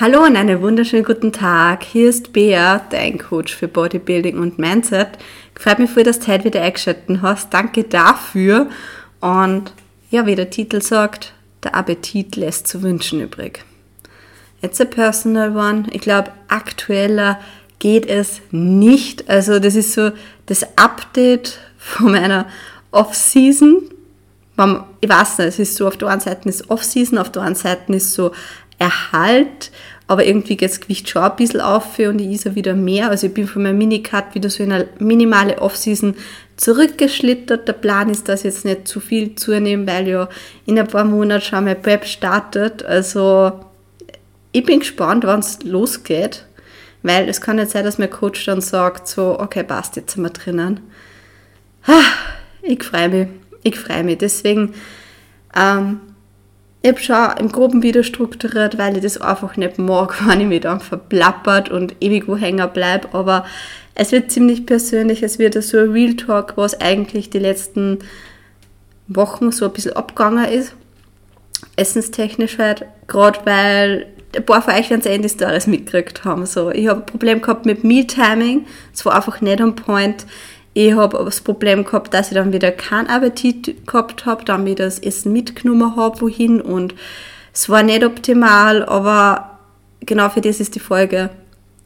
Hallo und einen wunderschönen guten Tag. Hier ist Bea, dein Coach für Bodybuilding und Mindset. Freut mich voll, dass du heute wieder eingeschaltet hast. Danke dafür. Und ja, wie der Titel sagt, der Appetit lässt zu wünschen übrig. It's a personal one. Ich glaube, aktueller geht es nicht. Also das ist so das Update von meiner Off-Season. Ich weiß nicht, es ist so, auf der einen Seite ist Off-Season, auf der anderen Seite ist so Erhalt, aber irgendwie geht das Gewicht schon ein bisschen auf und ich ist wieder mehr. Also ich bin von meinem Minicut wieder so in eine minimale Off-Season zurückgeschlittert. Der Plan ist, dass ich jetzt nicht zu viel zunehmen, weil ja in ein paar Monaten schon mein Prep startet. Also ich bin gespannt, wann es losgeht, weil es kann nicht sein, dass mein Coach dann sagt, so, okay, passt, jetzt sind wir drinnen. Ich freue mich, ich freue mich. Deswegen, ähm, ich habe schon im Groben wieder strukturiert, weil ich das einfach nicht mag, wenn ich mich dann verplappert und ewig wo hängen bleibe. Aber es wird ziemlich persönlich, es wird so ein Real Talk, was eigentlich die letzten Wochen so ein bisschen abgegangen ist. Essenstechnisch halt, gerade weil ein paar von euch in die Stories mitgekriegt haben. So, ich habe ein Problem gehabt mit Meal-Timing, es war einfach nicht on point. Ich habe das Problem gehabt, dass ich dann wieder keinen Appetit gehabt habe, dann wieder das Essen mitgenommen habe, wohin und es war nicht optimal, aber genau für das ist die Folge,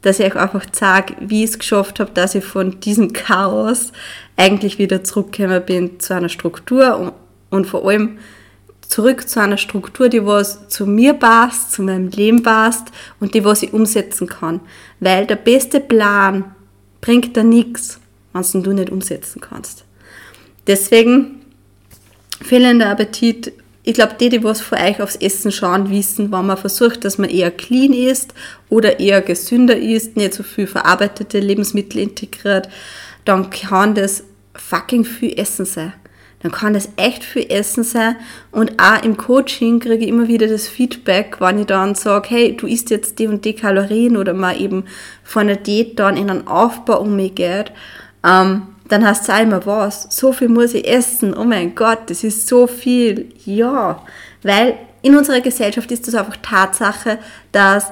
dass ich euch einfach zeige, wie ich es geschafft habe, dass ich von diesem Chaos eigentlich wieder zurückgekommen bin zu einer Struktur und, und vor allem zurück zu einer Struktur, die was zu mir passt, zu meinem Leben passt und die was ich umsetzen kann. Weil der beste Plan bringt da nichts wenn du nicht umsetzen kannst. Deswegen fehlender Appetit. Ich glaube, die, die was von euch aufs Essen schauen, wissen, wenn man versucht, dass man eher clean isst oder eher gesünder isst, nicht so viel verarbeitete Lebensmittel integriert, dann kann das fucking viel Essen sein. Dann kann das echt viel Essen sein. Und auch im Coaching kriege ich immer wieder das Feedback, wenn ich dann sage, hey, du isst jetzt die und die Kalorien oder mal eben von einer Diät dann in einen Aufbau umgeht ähm, dann hast du einmal was, so viel muss ich essen, oh mein Gott, das ist so viel. Ja, weil in unserer Gesellschaft ist das einfach Tatsache, dass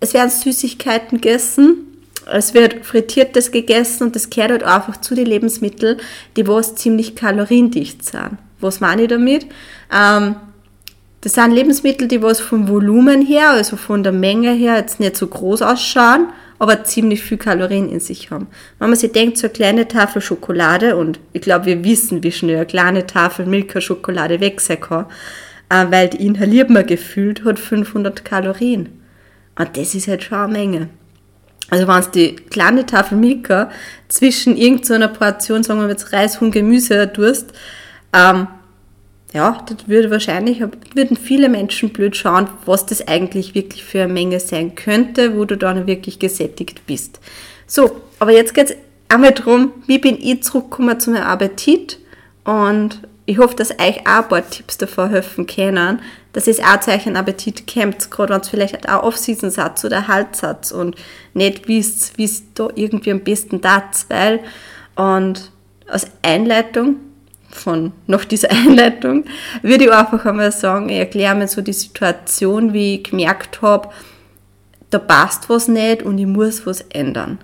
es werden Süßigkeiten gegessen, es wird frittiertes gegessen und das gehört halt einfach zu den Lebensmitteln, die was ziemlich kaloriendicht sind. Was meine ich damit? Ähm, das sind Lebensmittel, die was vom Volumen her, also von der Menge her jetzt nicht so groß ausschauen, aber ziemlich viel Kalorien in sich haben. Wenn man sich denkt, so eine kleine Tafel Schokolade, und ich glaube, wir wissen, wie schnell eine kleine Tafel Milka-Schokolade weg sein kann, äh, weil die inhaliert man gefühlt, hat 500 Kalorien. Und das ist halt schon eine Menge. Also wenn es die kleine Tafel Milka zwischen irgendeiner Portion, sagen wir jetzt Reis, Huhn, Gemüse durst, ähm, ja, das würde wahrscheinlich, würden viele Menschen blöd schauen, was das eigentlich wirklich für eine Menge sein könnte, wo du dann wirklich gesättigt bist. So, aber jetzt geht es einmal darum, wie bin ich zurückgekommen zu meinem Appetit und ich hoffe, dass euch auch ein paar Tipps davor helfen können, dass es auch zu euch Appetit kommt, gerade wenn es vielleicht auch Off-Season-Satz oder Haltsatz und nicht wisst, wie es da irgendwie am besten tat, weil und als Einleitung von noch dieser Einleitung, würde ich einfach einmal sagen, ich erkläre mir so die Situation, wie ich gemerkt habe, da passt was nicht und ich muss was ändern.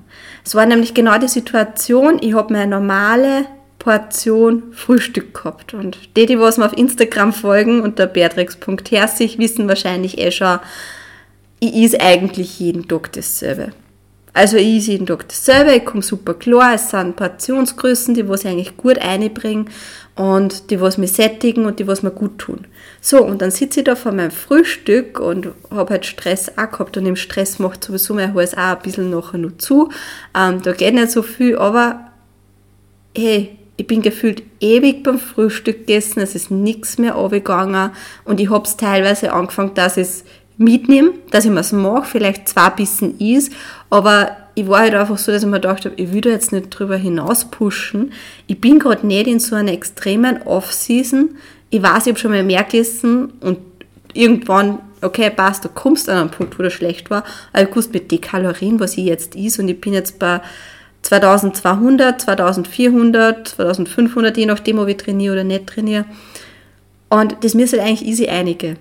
Es war nämlich genau die Situation, ich habe meine normale Portion Frühstück gehabt. Und die, die was mir auf Instagram folgen unter beatrix.herzig, wissen wahrscheinlich eh schon, ich is eigentlich jeden Tag dasselbe. Also ich esse jeden Tag dasselbe, ich komme super klar, es sind Portionsgrößen, die was ich eigentlich gut einbringen und die was mir sättigen und die was mir gut tun. So, und dann sitze ich da vor meinem Frühstück und habe halt Stress auch gehabt und im Stress macht sowieso mein Hals auch ein bisschen nachher noch zu. Ähm, da geht nicht so viel, aber hey, ich bin gefühlt ewig beim Frühstück gegessen, es ist nichts mehr runtergegangen und ich habe es teilweise angefangen, dass es mitnehme, dass ich mir es mache, vielleicht zwei Bissen is, aber ich war halt einfach so, dass ich mir gedacht habe, ich will da jetzt nicht drüber hinaus pushen. Ich bin gerade nicht in so einer extremen Off-Season. Ich weiß, ich habe schon mal mehr gegessen und irgendwann, okay, passt, du kommst an einen Punkt, wo das schlecht war, aber ich wusste mit den Kalorien, was ich jetzt is und ich bin jetzt bei 2200, 2400, 2500, je nachdem, ob ich trainiere oder nicht trainiere. Und das müsste halt eigentlich easy einige.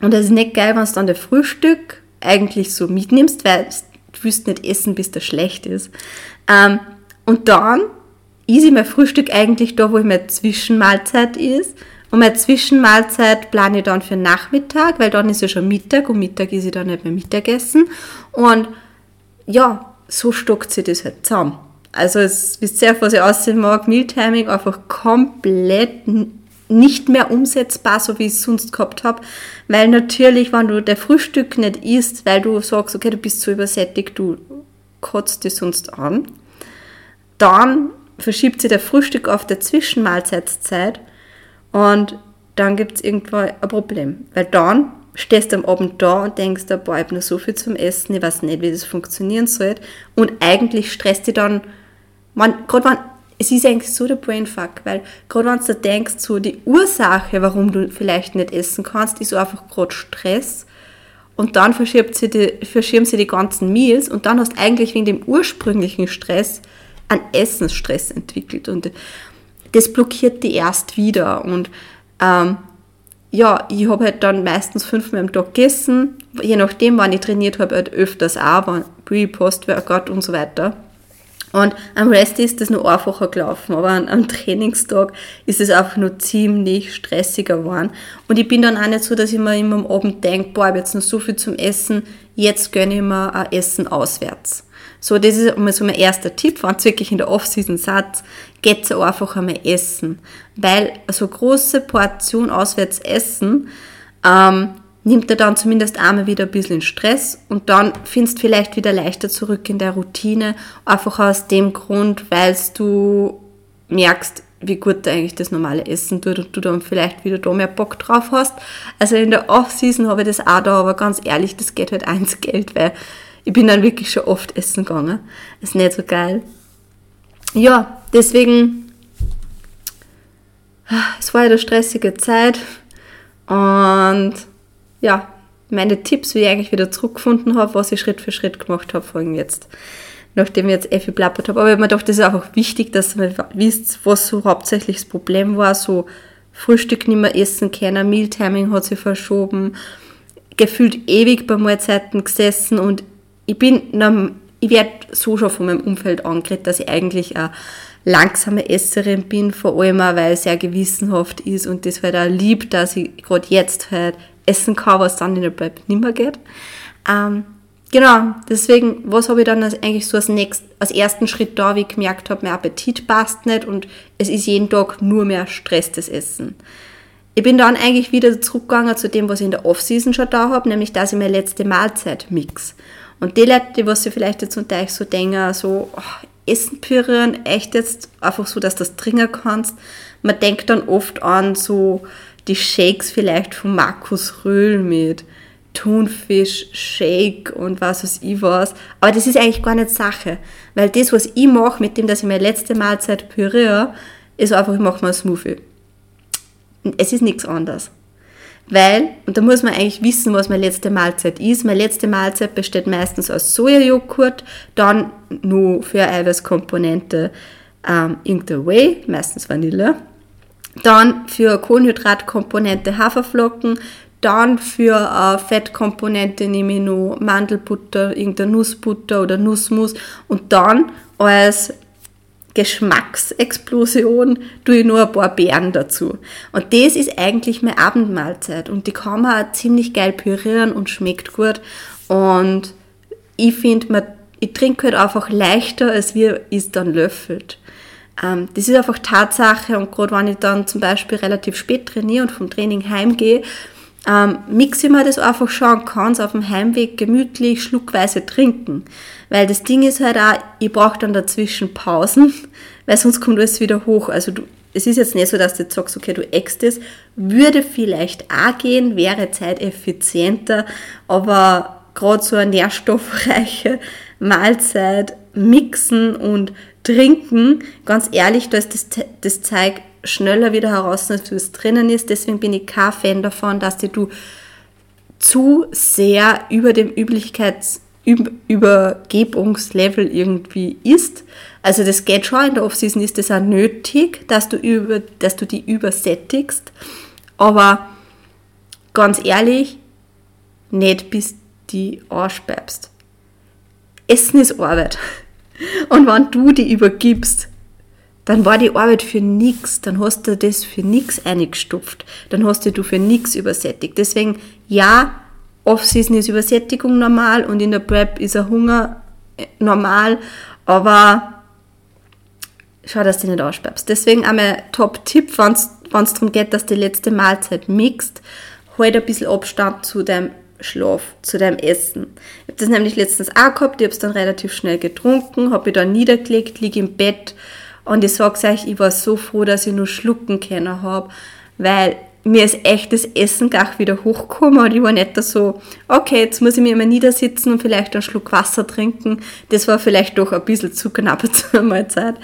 Und das ist nicht geil, wenn es dann der Frühstück eigentlich so mitnimmst, weil du willst nicht essen, bis das schlecht ist. Ähm, und dann ist ich mein Frühstück eigentlich da, wo ich meine Zwischenmahlzeit ist. Und meine Zwischenmahlzeit plane ich dann für Nachmittag, weil dann ist ja schon Mittag und Mittag ist ich dann nicht mehr Mittagessen. Und ja, so stockt sich das halt zusammen. Also es wisst ihr, was ich aussehen mag, Mealtiming einfach komplett nicht mehr umsetzbar, so wie ich es sonst gehabt habe. Weil natürlich, wenn du der Frühstück nicht isst, weil du sagst, okay, du bist zu übersättigt, du kotzt dich sonst an, dann verschiebt sich der Frühstück auf der Zwischenmahlzeitszeit und dann gibt es irgendwo ein Problem. Weil dann stehst du am Abend da und denkst, boah, ich habe noch so viel zum Essen, ich weiß nicht, wie das funktionieren soll. Und eigentlich stresst dich dann, gerade wenn es ist eigentlich so der Brainfuck, weil gerade wenn du denkst, so die Ursache, warum du vielleicht nicht essen kannst, ist so einfach gerade Stress. Und dann verschiebt sie die, verschieben sie die ganzen Meals und dann hast du eigentlich wegen dem ursprünglichen Stress einen Essensstress entwickelt und das blockiert die erst wieder. Und ähm, ja, ich habe halt dann meistens fünfmal am Tag gegessen, je nachdem, wann ich trainiert habe, halt öfters auch, Pre, Post-Workout und so weiter. Und am Rest ist das nur einfacher gelaufen, aber am Trainingstag ist es einfach nur ziemlich stressiger geworden. Und ich bin dann auch nicht so, dass ich mir immer am Abend denke, boah, ich habe jetzt noch so viel zum Essen, jetzt gönne ich mir ein Essen auswärts. So, das ist einmal so mein erster Tipp, wenn ihr wirklich in der Off-Season seid, geht einfach einmal essen. Weil so große Portion auswärts essen, ähm, nimmt er dann zumindest einmal wieder ein bisschen Stress und dann findest du vielleicht wieder leichter zurück in der Routine, einfach aus dem Grund, weil du merkst, wie gut dir eigentlich das normale Essen tut und du dann vielleicht wieder da mehr Bock drauf hast. Also in der Off-Season habe ich das auch da, aber ganz ehrlich, das geht halt eins Geld, weil ich bin dann wirklich schon oft essen gegangen. Ist nicht so geil. Ja, deswegen, es war ja eine stressige Zeit und ja, meine Tipps, wie ich eigentlich wieder zurückgefunden habe, was ich Schritt für Schritt gemacht habe, folgen jetzt. Nachdem ich jetzt eh viel plappert habe. Aber ich habe mir gedacht, das ist einfach wichtig, dass ihr wisst, was so hauptsächlich das Problem war. So Frühstück nicht mehr essen können, Mealtiming hat sich verschoben, gefühlt ewig bei Mahlzeiten gesessen und ich bin, ich werde so schon von meinem Umfeld angeredet, dass ich eigentlich eine langsame Esserin bin, vor allem auch, weil es sehr gewissenhaft ist und das halt auch lieb, dass ich gerade jetzt halt essen kann, was dann in der Prep nicht mehr geht. Ähm, genau, deswegen, was habe ich dann als, eigentlich so als, nächst, als ersten Schritt da, wie ich gemerkt habe, mein Appetit passt nicht und es ist jeden Tag nur mehr Stress das Essen. Ich bin dann eigentlich wieder zurückgegangen zu dem, was ich in der Off-Season schon da habe, nämlich dass ich meine letzte Mahlzeit mix. Und die Leute, die was sie vielleicht jetzt unter euch so denken, so oh, Essen pürieren, echt jetzt einfach so, dass du das trinken kannst. Man denkt dann oft an so die Shakes vielleicht von Markus Röhl mit Thunfisch, Shake und was weiß ich was. Aber das ist eigentlich gar nicht Sache. Weil das, was ich mache, mit dem, dass ich meine letzte Mahlzeit püriere, ist einfach, ich mache mal ein Smoothie. Es ist nichts anderes. Weil, und da muss man eigentlich wissen, was meine letzte Mahlzeit ist. Meine letzte Mahlzeit besteht meistens aus Sojajoghurt, dann nur für Eiweißkomponente ähm, Whey, meistens Vanille, dann für Kohlenhydratkomponente Haferflocken, dann für äh, Fettkomponente nehme ich noch Mandelbutter, irgendeine Nussbutter oder Nussmus und dann als Geschmacksexplosion tue ich nur ein paar Beeren dazu. Und das ist eigentlich meine Abendmahlzeit und die kann man auch ziemlich geil pürieren und schmeckt gut und ich finde, ich trinke halt einfach leichter, als wie es dann löffelt. Ähm, das ist einfach Tatsache und gerade wenn ich dann zum Beispiel relativ spät trainiere und vom Training heimgehe, ähm, mixe ich mir das einfach schon kann es auf dem Heimweg gemütlich schluckweise trinken. Weil das Ding ist halt auch, ich brauche dann dazwischen Pausen, weil sonst kommt alles wieder hoch. Also du, es ist jetzt nicht so, dass du jetzt sagst, okay, du eckst es, würde vielleicht auch gehen, wäre zeiteffizienter, aber gerade so eine nährstoffreiche Mahlzeit mixen und trinken, ganz ehrlich, da ist das, das Zeug schneller wieder heraus, als es drinnen ist. Deswegen bin ich kein Fan davon, dass du zu sehr über dem Üblichkeits Übergebungslevel irgendwie ist. Also das geht schon, in der Offseason ist das auch nötig, dass du, über, dass du die übersättigst. Aber ganz ehrlich, nicht bis die anspeibst. Essen ist Arbeit. Und wenn du die übergibst, dann war die Arbeit für nichts, dann hast du das für nichts eingestopft, dann hast du für nichts übersättigt. Deswegen, ja, Off-Season ist Übersättigung normal und in der Prep ist ein Hunger äh, normal, aber schau, dass du nicht aussperbst. Deswegen einmal Top-Tipp, wenn es darum geht, dass die letzte Mahlzeit mixt, halt ein bisschen Abstand zu deinem Schlaf, zu deinem Essen. Ich habe das nämlich letztens auch gehabt, ich habe es dann relativ schnell getrunken, habe mich dann niedergelegt, liege im Bett und ich sage euch, ich war so froh, dass ich nur schlucken können habe, weil mir ist echt das Essen gleich wieder hochgekommen und ich war nicht so, okay, jetzt muss ich mir immer niedersitzen und vielleicht einen Schluck Wasser trinken. Das war vielleicht doch ein bisschen zu knapp zur Mahlzeit.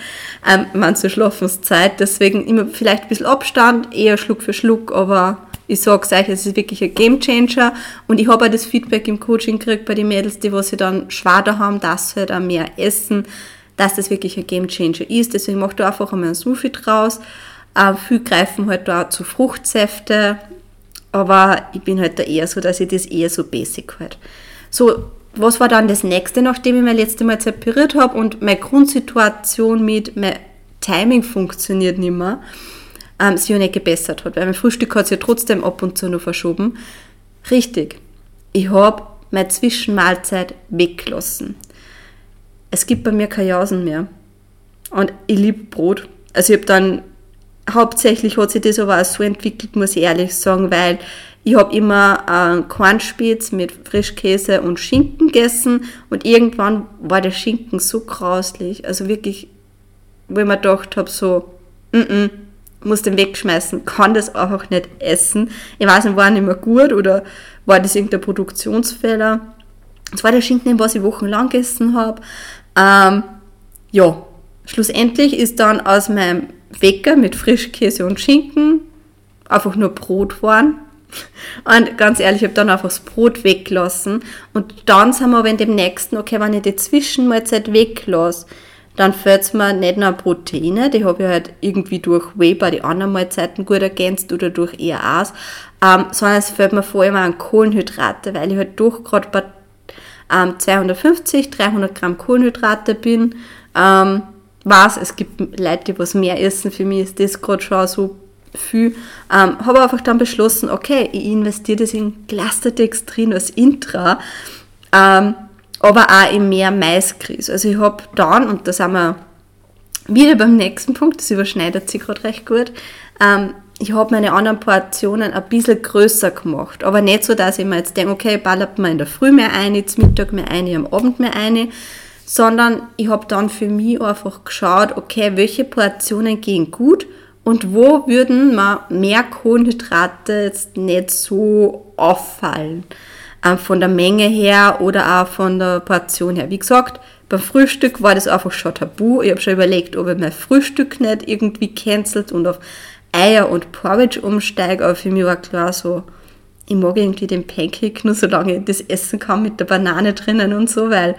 Ähm, man zur Schlafenszeit, deswegen immer vielleicht ein bisschen Abstand, eher Schluck für Schluck, aber ich sage euch, es ist wirklich ein Gamechanger und ich habe auch das Feedback im Coaching gekriegt bei den Mädels, die was sie dann schwader haben, dass sie halt auch mehr essen, dass das wirklich ein Gamechanger ist. Deswegen mache ich da einfach einmal ein Smoothie draus äh, viel greifen halt da zu Fruchtsäfte, aber ich bin halt da eher so, dass ich das eher so basic halt. So, was war dann das nächste, nachdem ich mein letztes Mal separiert habe und meine Grundsituation mit mein Timing funktioniert nicht mehr, ähm, sich ja nicht gebessert hat, weil mein Frühstück hat sich ja trotzdem ab und zu noch verschoben. Richtig, ich habe meine Zwischenmahlzeit weggelassen. Es gibt bei mir keine Jausen mehr. Und ich liebe Brot. Also ich habe dann hauptsächlich hat sich das aber auch so entwickelt, muss ich ehrlich sagen, weil ich habe immer äh, Kornspitz mit Frischkäse und Schinken gegessen und irgendwann war der Schinken so grauslich, also wirklich, wo ich mir gedacht habe, so, mm -mm, muss den wegschmeißen, kann das einfach nicht essen. Ich weiß nicht, war nicht mehr gut oder war das irgendein Produktionsfehler. Das war der Schinken, den was ich wochenlang gegessen habe. Ähm, ja, schlussendlich ist dann aus meinem Wecker mit Frischkäse und Schinken, einfach nur Brot waren. Und ganz ehrlich, ich habe dann einfach das Brot weggelassen. Und dann sind wir aber in dem nächsten, okay, wenn ich die Zwischenmahlzeit weglasse, dann es mir nicht nur Proteine, die habe ich halt irgendwie durch Whey bei den anderen Mahlzeiten gut ergänzt oder durch ERAs, ähm, sondern es fällt mir vor allem an Kohlenhydrate, weil ich halt doch gerade bei ähm, 250, 300 Gramm Kohlenhydrate bin. Ähm, weiß, es gibt Leute, die was mehr essen. Für mich ist das gerade schon so viel. Ähm, habe einfach dann beschlossen, okay, ich investiere das in Clusterdextrin als Intra, ähm, aber auch in mehr Maiskris. Also ich habe dann, und da sind wir wieder beim nächsten Punkt, das überschneidet sich gerade recht gut, ähm, ich habe meine anderen Portionen ein bisschen größer gemacht. Aber nicht so, dass ich mir jetzt denke, okay, ballert mir in der Früh mehr ein, zum Mittag mehr ein, am Abend mehr ein, sondern ich habe dann für mich einfach geschaut, okay, welche Portionen gehen gut und wo würden mir mehr Kohlenhydrate jetzt nicht so auffallen. Ähm, von der Menge her oder auch von der Portion her. Wie gesagt, beim Frühstück war das einfach schon tabu. Ich habe schon überlegt, ob ich mein Frühstück nicht irgendwie cancelt und auf Eier und Porridge umsteige, aber für mich war klar so, ich mag irgendwie den Pancake nur solange ich das essen kann mit der Banane drinnen und so, weil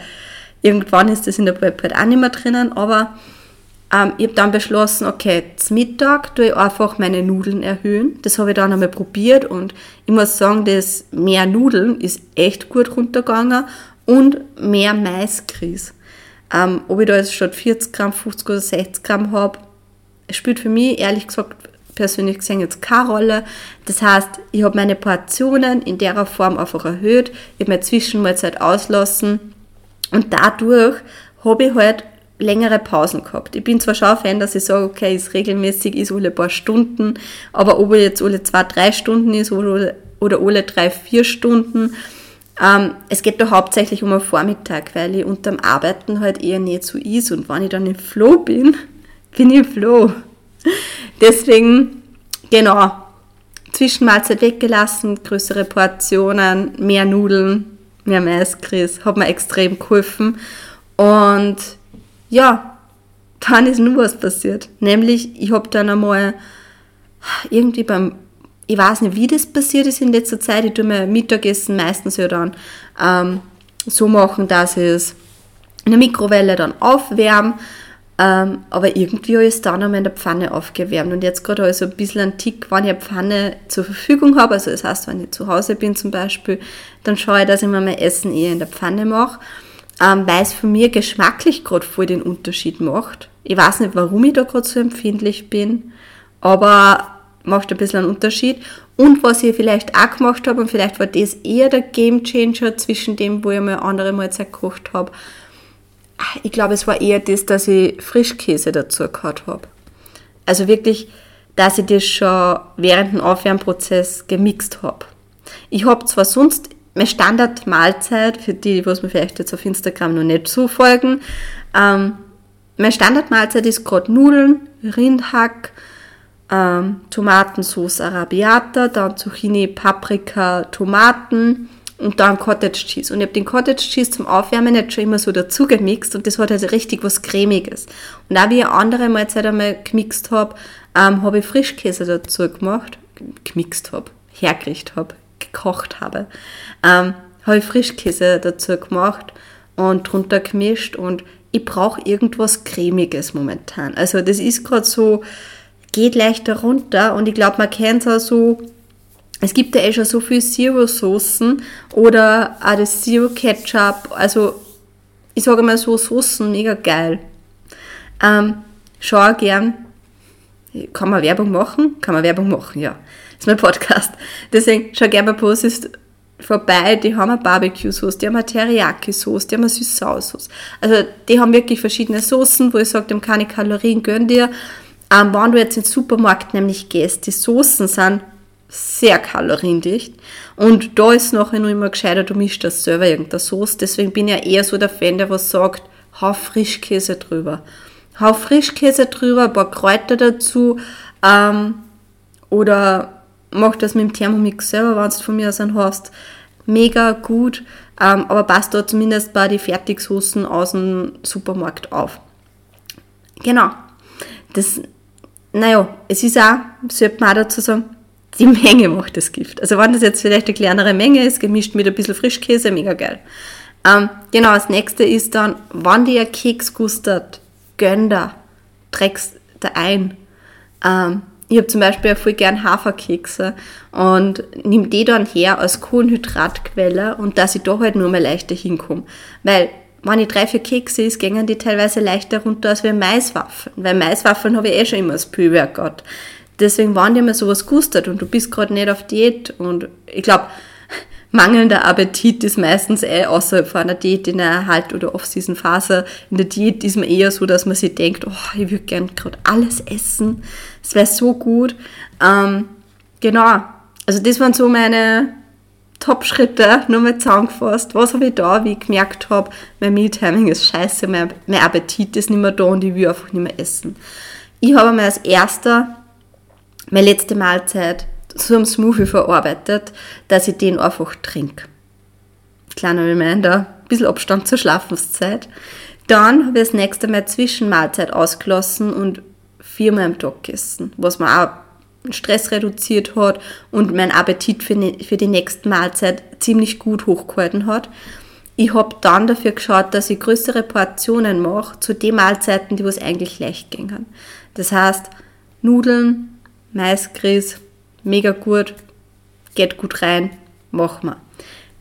Irgendwann ist das in der Prep auch nicht mehr drinnen, aber ähm, ich habe dann beschlossen, okay, zum Mittag tue ich einfach meine Nudeln erhöhen. Das habe ich dann einmal probiert und ich muss sagen, das mehr Nudeln ist echt gut runtergegangen und mehr Maiskris. Ähm, ob ich da jetzt statt 40 Gramm, 50 oder 60 Gramm habe, spielt für mich ehrlich gesagt persönlich gesehen jetzt keine Rolle. Das heißt, ich habe meine Portionen in der Form einfach erhöht, ich habe meine Zwischenmahlzeit auslassen und dadurch habe ich halt längere Pausen gehabt. Ich bin zwar schon ein Fan, dass ich sage, okay, es regelmäßig ist alle paar Stunden, aber ob er jetzt alle zwei, drei Stunden ist oder, oder alle drei, vier Stunden, ähm, es geht da hauptsächlich um einen Vormittag, weil ich unterm Arbeiten halt eher nicht so ist und wenn ich dann im Flow bin, bin ich im Flow. Deswegen, genau, Zwischenmahlzeit weggelassen, größere Portionen, mehr Nudeln, mehr Maiskris, hat mir extrem geholfen. Und ja, dann ist nur was passiert. Nämlich, ich habe dann einmal irgendwie beim, ich weiß nicht, wie das passiert ist in letzter Zeit, ich tue mir Mittagessen meistens ja dann ähm, so machen, dass ich es in der Mikrowelle dann aufwärme Ähm, aber irgendwie habe ich es dann einmal in der Pfanne aufgewärmt. Und jetzt gerade also ein bisschen ein Tick, wenn ich eine Pfanne zur Verfügung habe, also das heißt, wenn ich zu Hause bin zum Beispiel, dann schaue ich, dass ich mir mein Essen eher in der Pfanne mache, ähm, weil es für mich geschmacklich gerade voll den Unterschied macht. Ich weiß nicht, warum ich da gerade so empfindlich bin, aber macht ein bisschen einen Unterschied. Und was ich vielleicht auch gemacht habe, und vielleicht war das eher der Game Changer zwischen dem, wo ich mal andere Mahlzeit gekocht habe, ich glaube, es war eher das, dass ich Frischkäse dazu gehabt habe. Also wirklich, dass ich das schon während dem Aufwärmprozess gemixt habe. Ich habe zwar sonst meine Standardmahlzeit, für die, was mir vielleicht jetzt auf Instagram noch nicht so folgen, ähm, meine Standardmahlzeit ist gerade Nudeln, Rindhack, ähm, Tomatensauce Arabiata, dann Zucchini, Paprika, Tomaten, und dann Cottage Cheese. Und ich habe den Cottage Cheese zum Aufwärmen jetzt schon immer so dazu gemixt und das hat also richtig was Cremiges. Und auch wie ich andere Mahlzeit einmal gemixt habe, ähm, habe ich Frischkäse dazu gemacht, gemixt habe, hergerichtet habe, gekocht habe, ähm, habe ich Frischkäse dazu gemacht und drunter gemischt und ich brauche irgendwas Cremiges momentan. Also das ist gerade so, geht leichter runter und ich glaube, man kennt es auch so, es gibt ja eh schon so viel Zero-Soßen oder auch das Zero-Ketchup. Also, ich sage mal so, Soßen mega geil. Ähm, schau gern. Kann man Werbung machen? Kann man Werbung machen, ja. Das ist mein Podcast. Deswegen schau gerne bei Posts vorbei. Die haben eine Barbecue-Sauce, die haben eine Teriyaki-Sauce, die haben eine Süß-Sauer-Sauce. Also, die haben wirklich verschiedene Soßen, wo ich sage, haben keine Kalorien, gönn dir. Ähm, wenn du jetzt in den Supermarkt nämlich gehst, die Soßen sind sehr kaloriendicht. Und da ist nachher noch immer gescheiter, du mischst das selber irgendeine Soße. Deswegen bin ich ja eher so der Fan, der was sagt, hau Frischkäse drüber. Hau Frischkäse drüber, ein paar Kräuter dazu ähm, oder mach das mit dem Thermomix selber, wenn du von mir aus einen hast. Mega gut, ähm, aber passt da zumindest bei den Fertigsoßen aus dem Supermarkt auf. Genau. Das, naja, es ist auch, sollte man auch dazu sagen, die Menge macht das Gift. Also wenn das jetzt vielleicht eine kleinere Menge ist, gemischt mit ein bisschen Frischkäse, mega geil. Ähm, genau, das nächste ist dann, wenn dir Keks gustet, gönn da, trägst da ein. Ähm, ich habe zum Beispiel voll gern Haferkekse und nimm die dann her als Kohlenhydratquelle und dass ich da halt nur mal leichter hinkomme. Weil, wenn ich drei, vier Kekse isst, gehen die teilweise leichter runter als wie Maiswaffeln. Weil Maiswaffeln habe ich eh schon immer das Pühlwerk gehabt. Deswegen, wenn dir mal sowas gustet und du bist gerade nicht auf Diät und ich glaube, mangelnder Appetit ist meistens eh außerhalb von einer Diät in der Halt- oder Off-Season-Phase. In der Diät ist man eher so, dass man sich denkt, oh, ich würde gern gerade alles essen. Es wäre so gut. Ähm, genau. Also das waren so meine Top-Schritte, nur mal zusammengefasst. Was habe ich da, wie ich gemerkt habe, mein Mealtiming ist scheiße, mein, mein Appetit ist nicht mehr da und ich will einfach nicht mehr essen. Ich habe mir als erster meine letzte Mahlzeit so einem Smoothie verarbeitet, dass ich den einfach trinke. Kleiner Reminder, ein bisschen Abstand zur Schlafenszeit. Dann habe ich das nächste Mal Zwischenmahlzeit ausgelassen und viermal am Tag gegessen, was mir auch Stress reduziert hat und mein Appetit für, ne, für die nächste Mahlzeit ziemlich gut hochgehalten hat. Ich habe dann dafür geschaut, dass ich größere Portionen mache zu den Mahlzeiten, die was eigentlich leicht gingen. Das heißt, Nudeln, Maisgrieß, mega gut, geht gut rein, machen wir.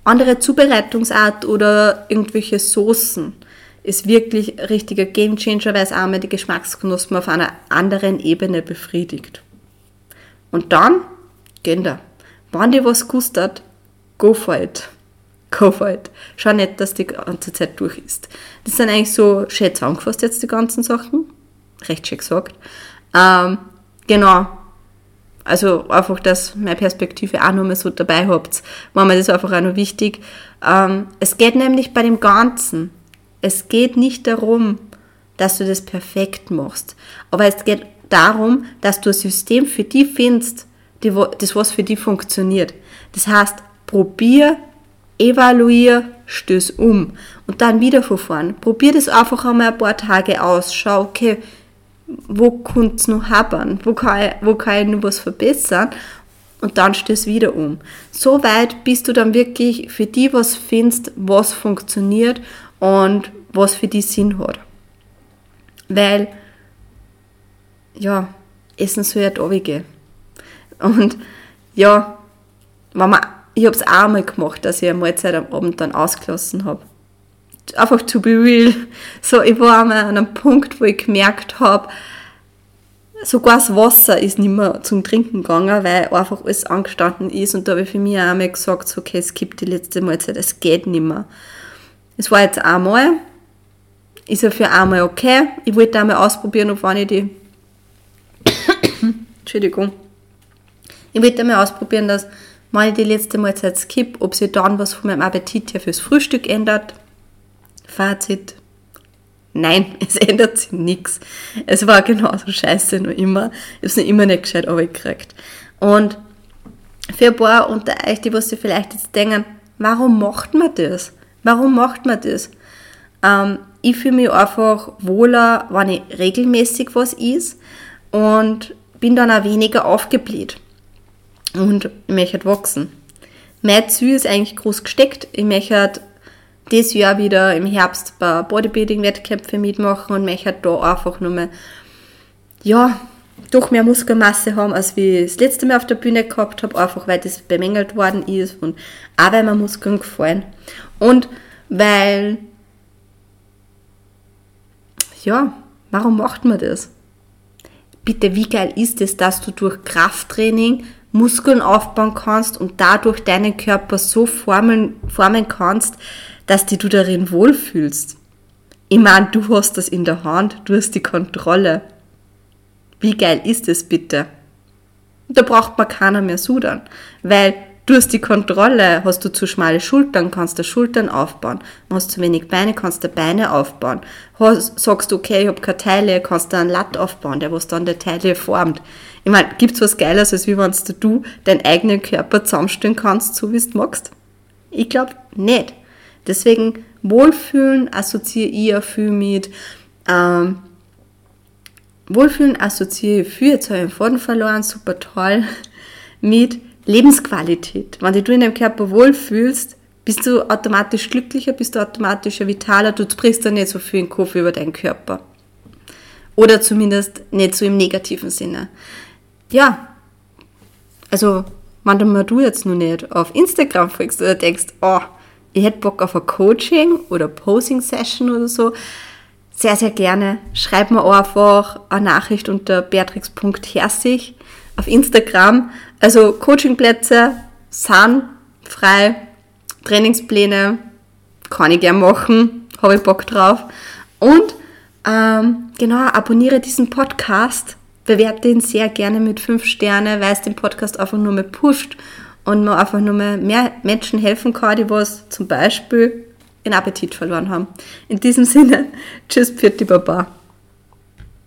Andere Zubereitungsart oder irgendwelche Soßen ist wirklich ein richtiger Gamechanger, weil es einmal die Geschmacksknospen auf einer anderen Ebene befriedigt. Und dann, da. Wenn dir was gustet, go for it. Go for it. Schau nicht, dass die ganze Zeit durch ist. Das sind eigentlich so schön zusammengefasst jetzt die ganzen Sachen. Recht schön gesagt. Ähm, genau. Also einfach, dass meine Perspektive auch nochmal so dabei habt, war mir das einfach auch noch wichtig. Ähm, es geht nämlich bei dem Ganzen, es geht nicht darum, dass du das perfekt machst, aber es geht darum, dass du ein System für die findest, die, das was für die funktioniert. Das heißt, probier, evaluier, stöß um und dann wieder von vorn. Probier das einfach einmal ein paar Tage aus. Schau, okay, wo könnte es noch haben, wo kann, ich, wo kann ich noch was verbessern und dann stößt wieder um. So weit bist du dann wirklich für die was findest, was funktioniert und was für die Sinn hat. Weil, ja, Essen soll ja da gehen. Und ja, wenn man, ich habe es auch einmal gemacht, dass ich eine Mahlzeit am Abend dann ausgelassen habe. Einfach to be real. So, ich war einmal an einem Punkt, wo ich gemerkt habe, sogar das Wasser ist nicht mehr zum Trinken gegangen, weil einfach alles angestanden ist. Und da habe ich für mich auch einmal gesagt, so, okay, es gibt die letzte Mahlzeit, es geht nicht mehr. Es war jetzt einmal, ist ja für einmal okay. Ich wollte einmal ausprobieren, ob wenn ich die Entschuldigung. Ich wollte einmal ausprobieren, dass wenn ich die letzte Mahlzeit skippe, ob sich dann was von meinem Appetit her fürs Frühstück ändert. Fazit. Nein, es ändert sich nichts. Es war genauso scheiße noch immer. Ich habe es noch immer nicht gescheit gekriegt. Und für ein paar unter euch, die was sich vielleicht jetzt denken, warum macht man das? Warum macht man das? Ähm, ich fühle mich einfach wohler, wenn ich regelmäßig was is und bin dann auch weniger aufgebläht und ich möchte wachsen. Mein Ziel ist eigentlich groß gesteckt. Ich möchte dieses Jahr wieder im Herbst bei Bodybuilding-Wettkämpfen mitmachen und möchte da einfach nochmal, ja, doch mehr Muskelmasse haben, als wie ich das letzte Mal auf der Bühne gehabt habe, einfach weil das bemängelt worden ist und auch weil mir Muskeln gefallen. Und weil, ja, warum macht man das? Bitte, wie geil ist es, dass du durch Krafttraining Muskeln aufbauen kannst und dadurch deinen Körper so formen, formen kannst, dass dich du darin wohlfühlst. Ich meine, du hast das in der Hand, du hast die Kontrolle. Wie geil ist es bitte? Da braucht man keiner mehr sudern, weil du hast die Kontrolle, hast du zu schmale Schultern, kannst du Schultern aufbauen, hast zu wenig Beine, kannst du Beine aufbauen, hast, sagst du, okay, ich habe keine Teile, kannst du einen Latt aufbauen, der was dann die Teile formt. Ich meine, gibt's was Geiles, als wie wenn du deinen eigenen Körper zusammenstellen kannst, so wie du magst? Ich glaube nicht. Deswegen Wohlfühlen assoziiere ich viel mit ähm, Wohlfühlen assoziiere ich viel, jetzt habe ich den Faden verloren, super toll, mit Lebensqualität. Wenn du in deinem Körper wohlfühlst, bist du automatisch glücklicher, bist du automatisch vitaler, du sprichst dann nicht so viel in Kopf über deinen Körper. Oder zumindest nicht so im negativen Sinne. Ja, also, wenn du jetzt noch nicht auf Instagram folgst oder denkst, oh, ich hätte Bock auf ein Coaching oder Posing-Session oder so, sehr, sehr gerne. Schreib mir einfach eine Nachricht unter beatrix.herzig auf Instagram. Also Coachingplätze sind frei, Trainingspläne kann ich gerne machen, habe ich Bock drauf. Und ähm, genau, abonniere diesen Podcast, bewerte ihn sehr gerne mit 5 Sterne, weil es den Podcast einfach nur mehr pusht und man einfach nur mehr, Menschen helfen kann, die was zum Beispiel den Appetit verloren haben. In diesem Sinne, tschüss, Pfirti Baba.